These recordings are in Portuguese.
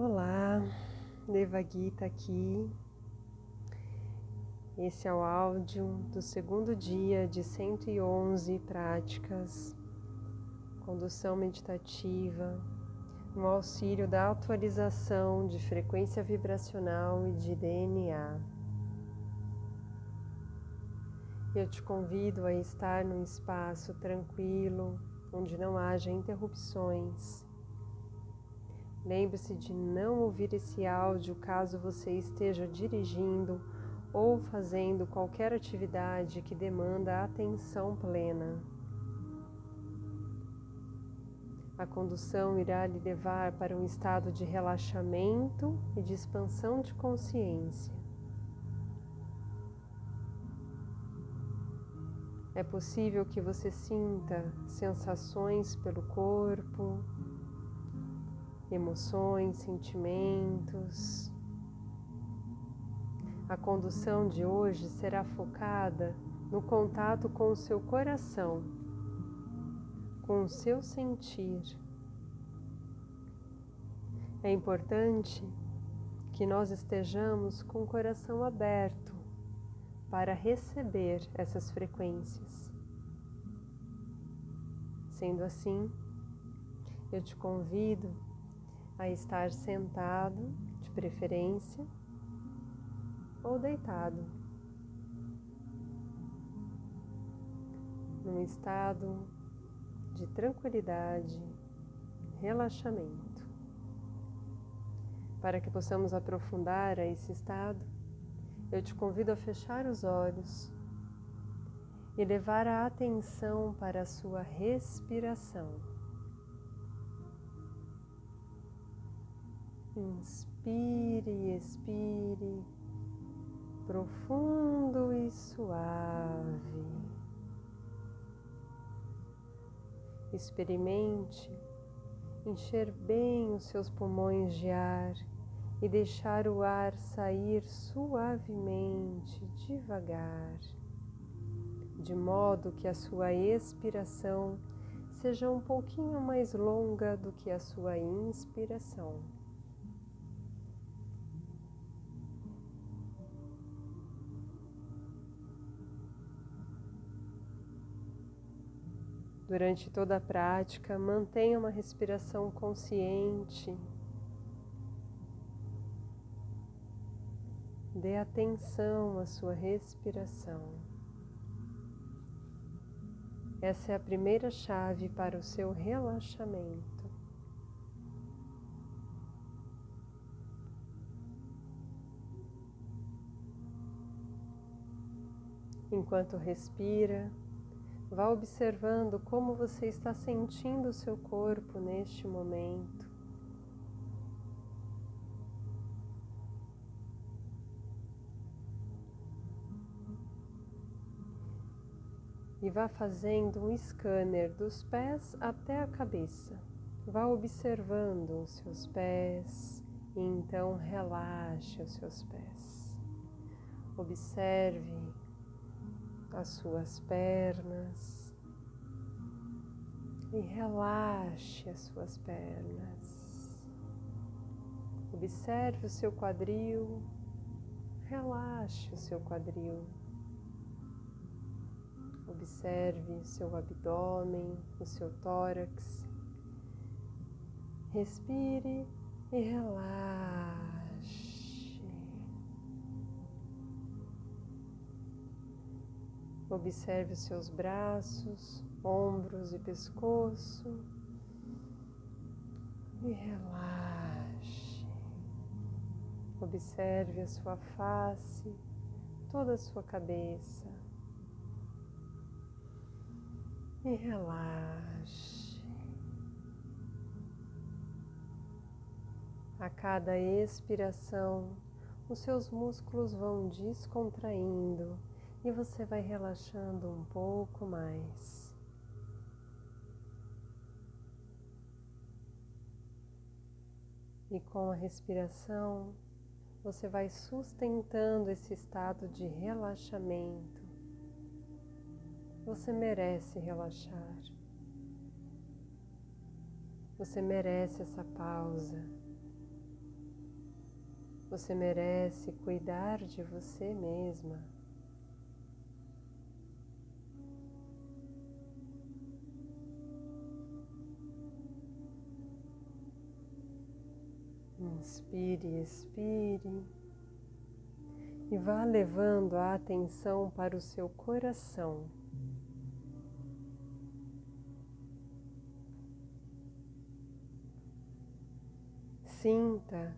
Olá, Deva Gita aqui. Esse é o áudio do segundo dia de 111 práticas, condução meditativa, no auxílio da atualização de frequência vibracional e de DNA. Eu te convido a estar num espaço tranquilo, onde não haja interrupções Lembre-se de não ouvir esse áudio caso você esteja dirigindo ou fazendo qualquer atividade que demanda atenção plena. A condução irá lhe levar para um estado de relaxamento e de expansão de consciência. É possível que você sinta sensações pelo corpo, emoções, sentimentos. A condução de hoje será focada no contato com o seu coração, com o seu sentir. É importante que nós estejamos com o coração aberto para receber essas frequências. Sendo assim, eu te convido a estar sentado, de preferência, ou deitado, num estado de tranquilidade, relaxamento. Para que possamos aprofundar a esse estado, eu te convido a fechar os olhos e levar a atenção para a sua respiração. Inspire e expire profundo e suave. Experimente encher bem os seus pulmões de ar e deixar o ar sair suavemente, devagar, de modo que a sua expiração seja um pouquinho mais longa do que a sua inspiração. Durante toda a prática, mantenha uma respiração consciente. Dê atenção à sua respiração. Essa é a primeira chave para o seu relaxamento. Enquanto respira, Vá observando como você está sentindo o seu corpo neste momento. E vá fazendo um scanner dos pés até a cabeça. Vá observando os seus pés e então relaxe os seus pés. Observe as suas pernas e relaxe as suas pernas. Observe o seu quadril, relaxe o seu quadril. Observe o seu abdômen, o seu tórax. Respire e relaxe. Observe os seus braços, ombros e pescoço e relaxe. Observe a sua face, toda a sua cabeça e relaxe. A cada expiração, os seus músculos vão descontraindo e você vai relaxando um pouco mais. E com a respiração, você vai sustentando esse estado de relaxamento. Você merece relaxar. Você merece essa pausa. Você merece cuidar de você mesma. Inspire, expire e vá levando a atenção para o seu coração. Sinta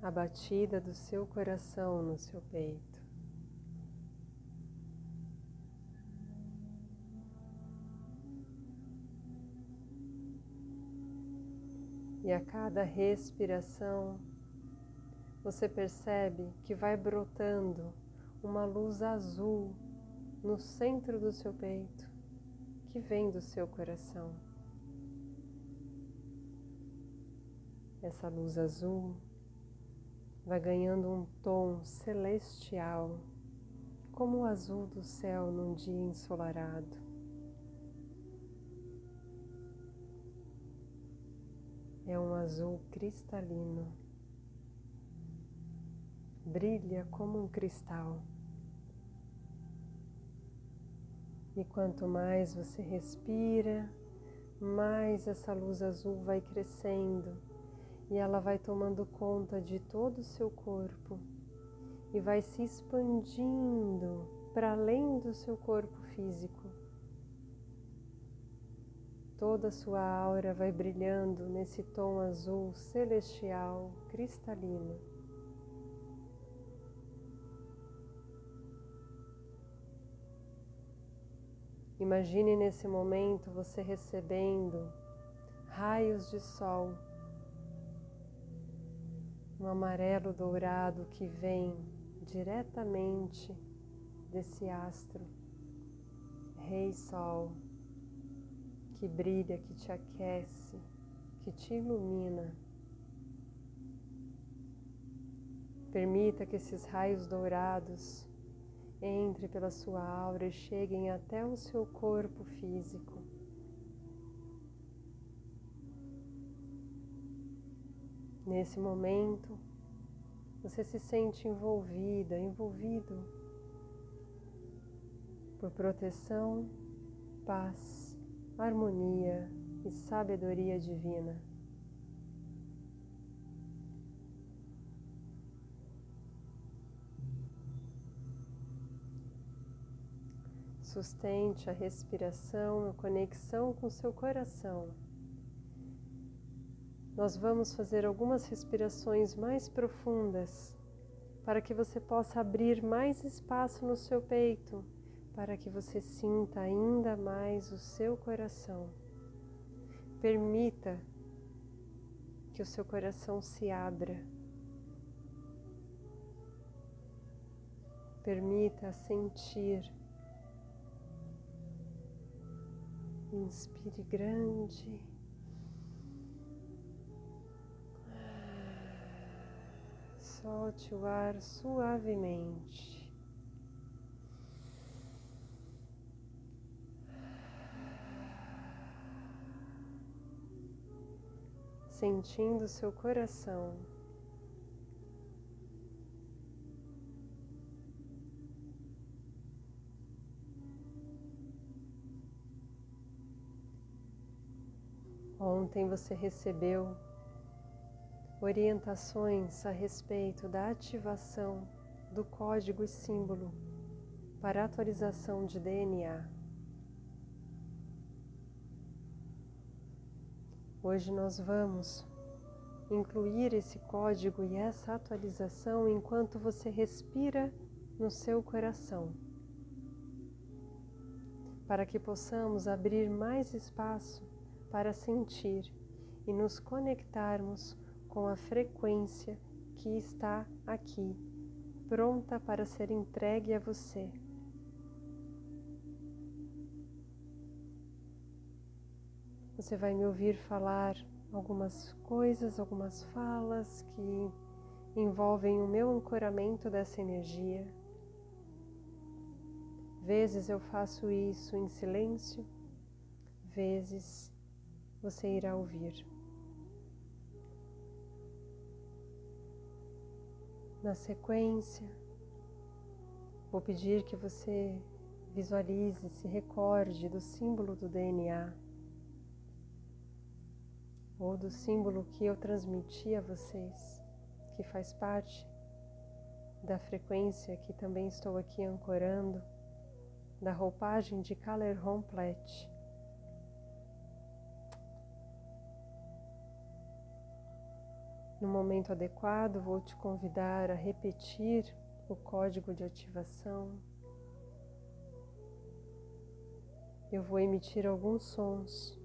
a batida do seu coração no seu peito. E a cada respiração, você percebe que vai brotando uma luz azul no centro do seu peito, que vem do seu coração. Essa luz azul vai ganhando um tom celestial, como o azul do céu num dia ensolarado. É um azul cristalino, brilha como um cristal. E quanto mais você respira, mais essa luz azul vai crescendo e ela vai tomando conta de todo o seu corpo e vai se expandindo para além do seu corpo físico. Toda sua aura vai brilhando nesse tom azul celestial, cristalino. Imagine nesse momento você recebendo raios de sol um amarelo dourado que vem diretamente desse astro, Rei Sol, que brilha, que te aquece, que te ilumina. Permita que esses raios dourados entrem pela sua aura e cheguem até o seu corpo físico. Nesse momento, você se sente envolvida, envolvido por proteção, paz, harmonia e sabedoria divina. Sustente a respiração, a conexão com seu coração nós vamos fazer algumas respirações mais profundas para que você possa abrir mais espaço no seu peito, para que você sinta ainda mais o seu coração. Permita que o seu coração se abra. Permita sentir. Inspire grande. Solte o ar suavemente. Sentindo seu coração. Ontem você recebeu orientações a respeito da ativação do código e símbolo para atualização de DNA. Hoje nós vamos incluir esse código e essa atualização enquanto você respira no seu coração, para que possamos abrir mais espaço para sentir e nos conectarmos com a frequência que está aqui, pronta para ser entregue a você. Você vai me ouvir falar algumas coisas, algumas falas que envolvem o meu ancoramento dessa energia. Vezes eu faço isso em silêncio, vezes você irá ouvir. Na sequência, vou pedir que você visualize, se recorde do símbolo do DNA ou do símbolo que eu transmiti a vocês, que faz parte da frequência que também estou aqui ancorando, da roupagem de Kaler Romplet. No momento adequado, vou te convidar a repetir o código de ativação. Eu vou emitir alguns sons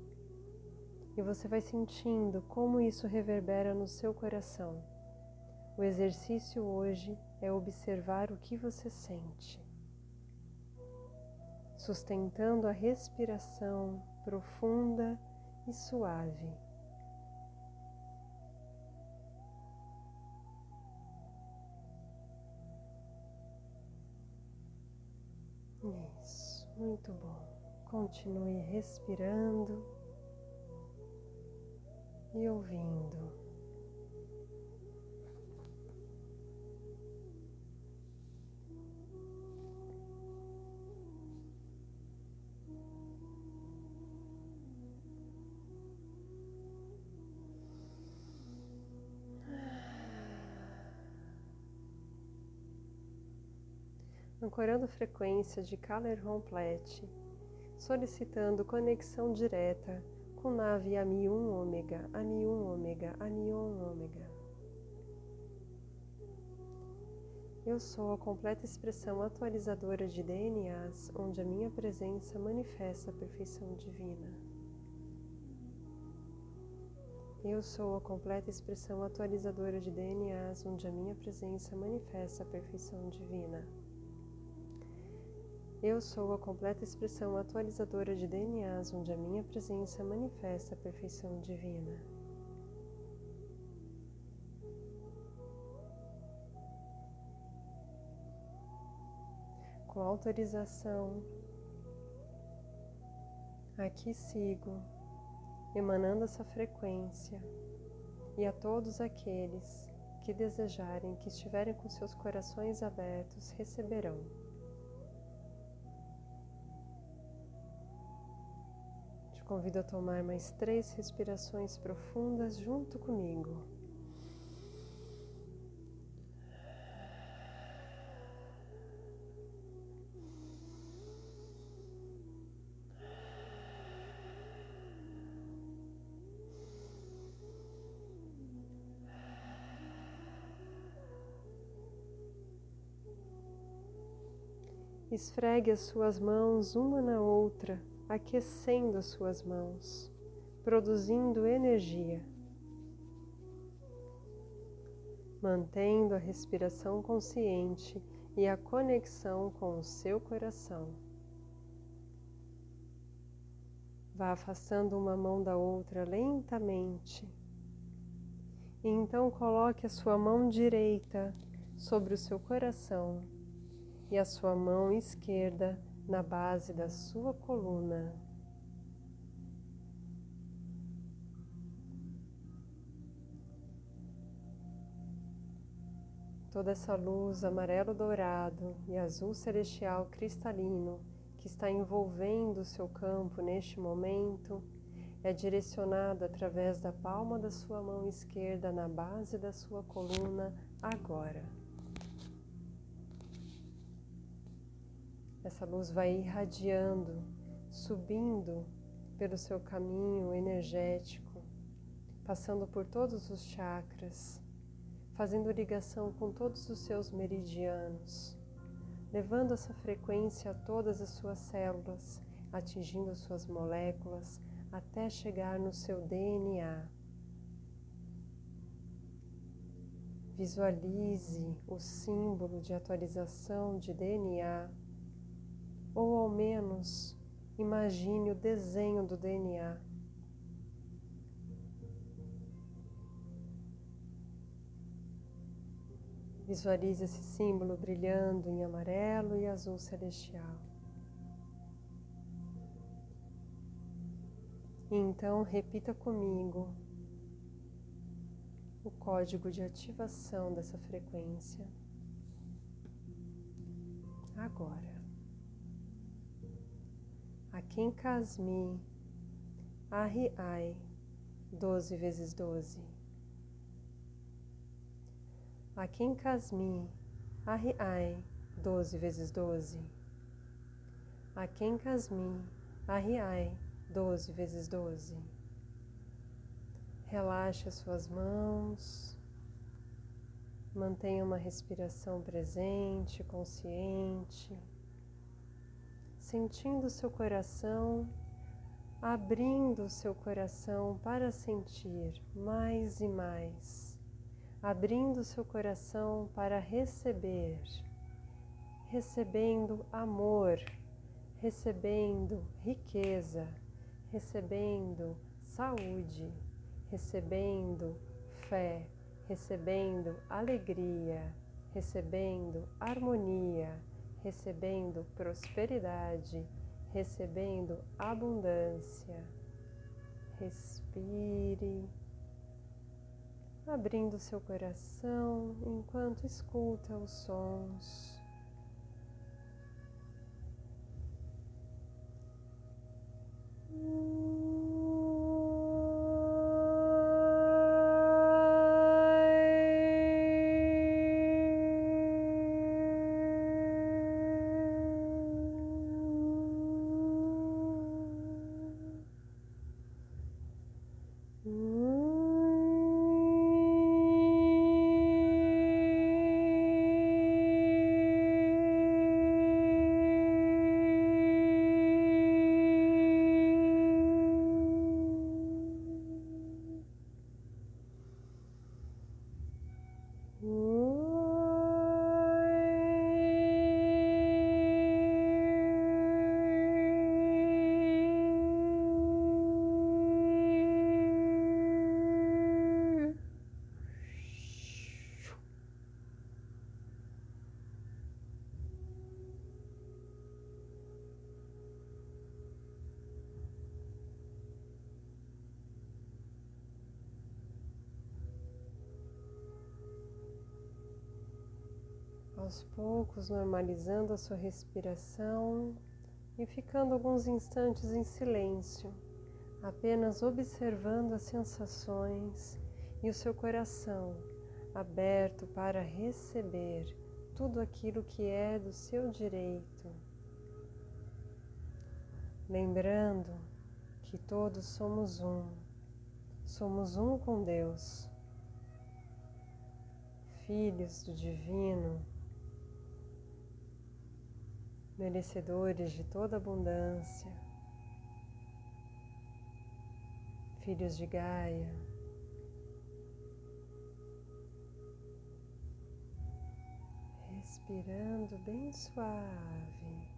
e você vai sentindo como isso reverbera no seu coração. O exercício hoje é observar o que você sente, sustentando a respiração profunda e suave. Isso, muito bom. Continue respirando e ouvindo. Ancorando frequência de Caler Romplet, solicitando conexão direta com nave AMI-1 ômega, AMI-1 ômega, AMI-1 ômega. Eu sou a completa expressão atualizadora de DNAs, onde a minha presença manifesta a perfeição divina. Eu sou a completa expressão atualizadora de DNAs, onde a minha presença manifesta a perfeição divina. Eu sou a completa expressão atualizadora de DNAs, onde a minha presença manifesta a perfeição divina. Com autorização, aqui sigo, emanando essa frequência, e a todos aqueles que desejarem, que estiverem com seus corações abertos, receberão. Convido a tomar mais três respirações profundas junto comigo. Esfregue as suas mãos uma na outra aquecendo as suas mãos, produzindo energia, mantendo a respiração consciente e a conexão com o seu coração. Vá afastando uma mão da outra lentamente. E então coloque a sua mão direita sobre o seu coração e a sua mão esquerda na base da sua coluna. Toda essa luz amarelo dourado e azul celestial cristalino que está envolvendo o seu campo neste momento é direcionada através da palma da sua mão esquerda na base da sua coluna agora. Essa luz vai irradiando, subindo pelo seu caminho energético, passando por todos os chakras, fazendo ligação com todos os seus meridianos, levando essa frequência a todas as suas células, atingindo as suas moléculas até chegar no seu DNA. Visualize o símbolo de atualização de DNA ou ao menos imagine o desenho do DNA. Visualize esse símbolo brilhando em amarelo e azul celestial. E então repita comigo. o código de ativação dessa frequência. Agora, Akin Kasmi Ai, 12 vezes 12. Akin Kasmi Ai, 12 vezes 12. Akin Kasmi Ai, 12 vezes 12. Relaxe as suas mãos. Mantenha uma respiração presente, consciente, sentindo seu coração, abrindo seu coração para sentir mais e mais, abrindo seu coração para receber, recebendo amor, recebendo riqueza, recebendo saúde recebendo fé, recebendo alegria, recebendo harmonia, recebendo prosperidade, recebendo abundância. Respire, abrindo seu coração enquanto escuta os sons. Aos poucos normalizando a sua respiração e ficando alguns instantes em silêncio, apenas observando as sensações e o seu coração aberto para receber tudo aquilo que é do seu direito. Lembrando que todos somos um, somos um com Deus, filhos do Divino merecedores de toda abundância, filhos de Gaia. Respirando bem suave,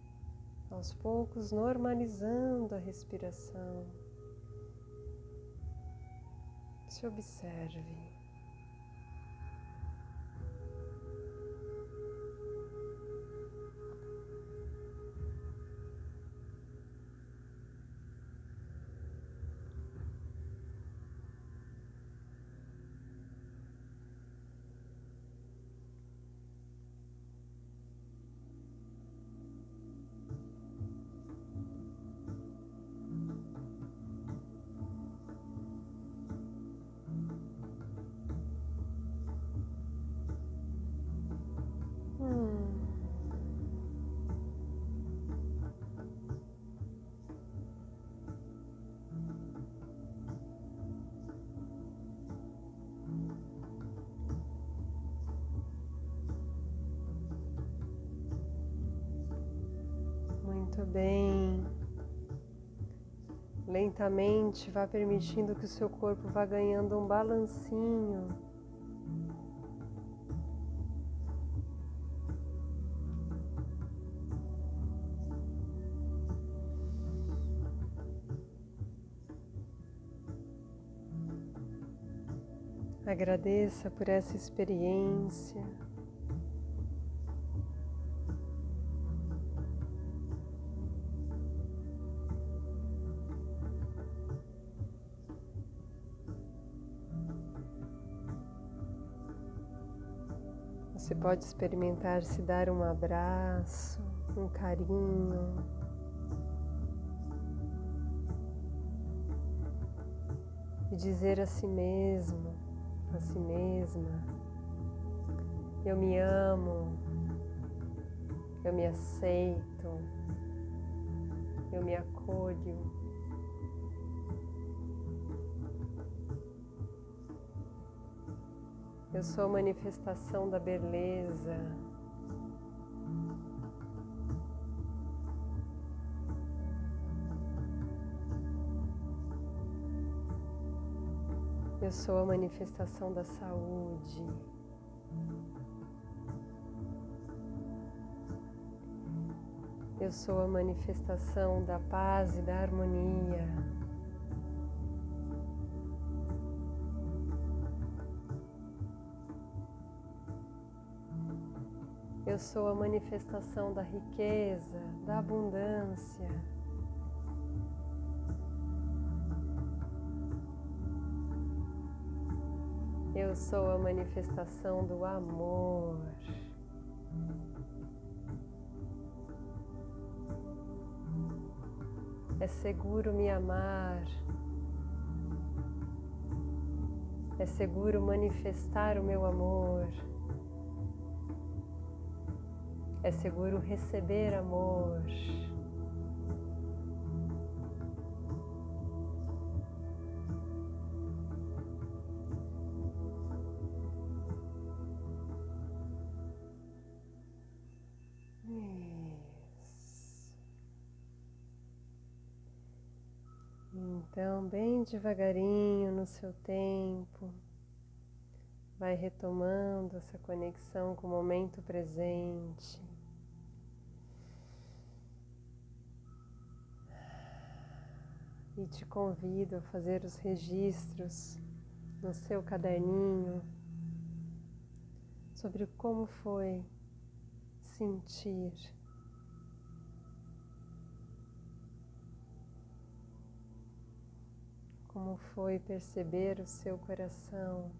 aos poucos normalizando a respiração. Se observe. Bem. Lentamente vá permitindo que o seu corpo vá ganhando um balancinho. Agradeça por essa experiência. Pode experimentar se dar um abraço, um carinho. E dizer a si mesmo, a si mesma, eu me amo, eu me aceito, eu me acolho. Eu sou a manifestação da beleza. Eu sou a manifestação da saúde. Eu sou a manifestação da paz e da harmonia. Eu sou a manifestação da riqueza, da abundância. Eu sou a manifestação do amor. É seguro me amar. É seguro manifestar o meu amor. É seguro receber amor. Então, bem devagarinho no seu tempo, vai retomando essa conexão com o momento presente. E te convido a fazer os registros no seu caderninho sobre como foi sentir como foi perceber o seu coração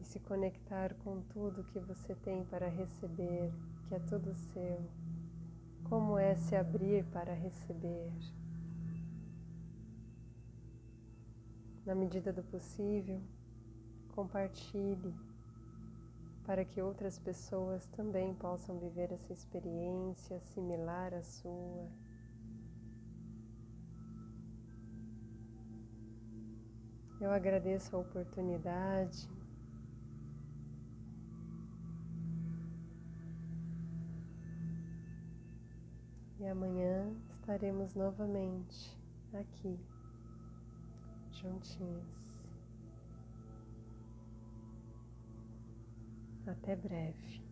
e se conectar com tudo que você tem para receber, que é tudo seu. Como é se abrir para receber? Na medida do possível, compartilhe para que outras pessoas também possam viver essa experiência similar à sua. Eu agradeço a oportunidade. Amanhã estaremos novamente aqui, juntinhos. Até breve.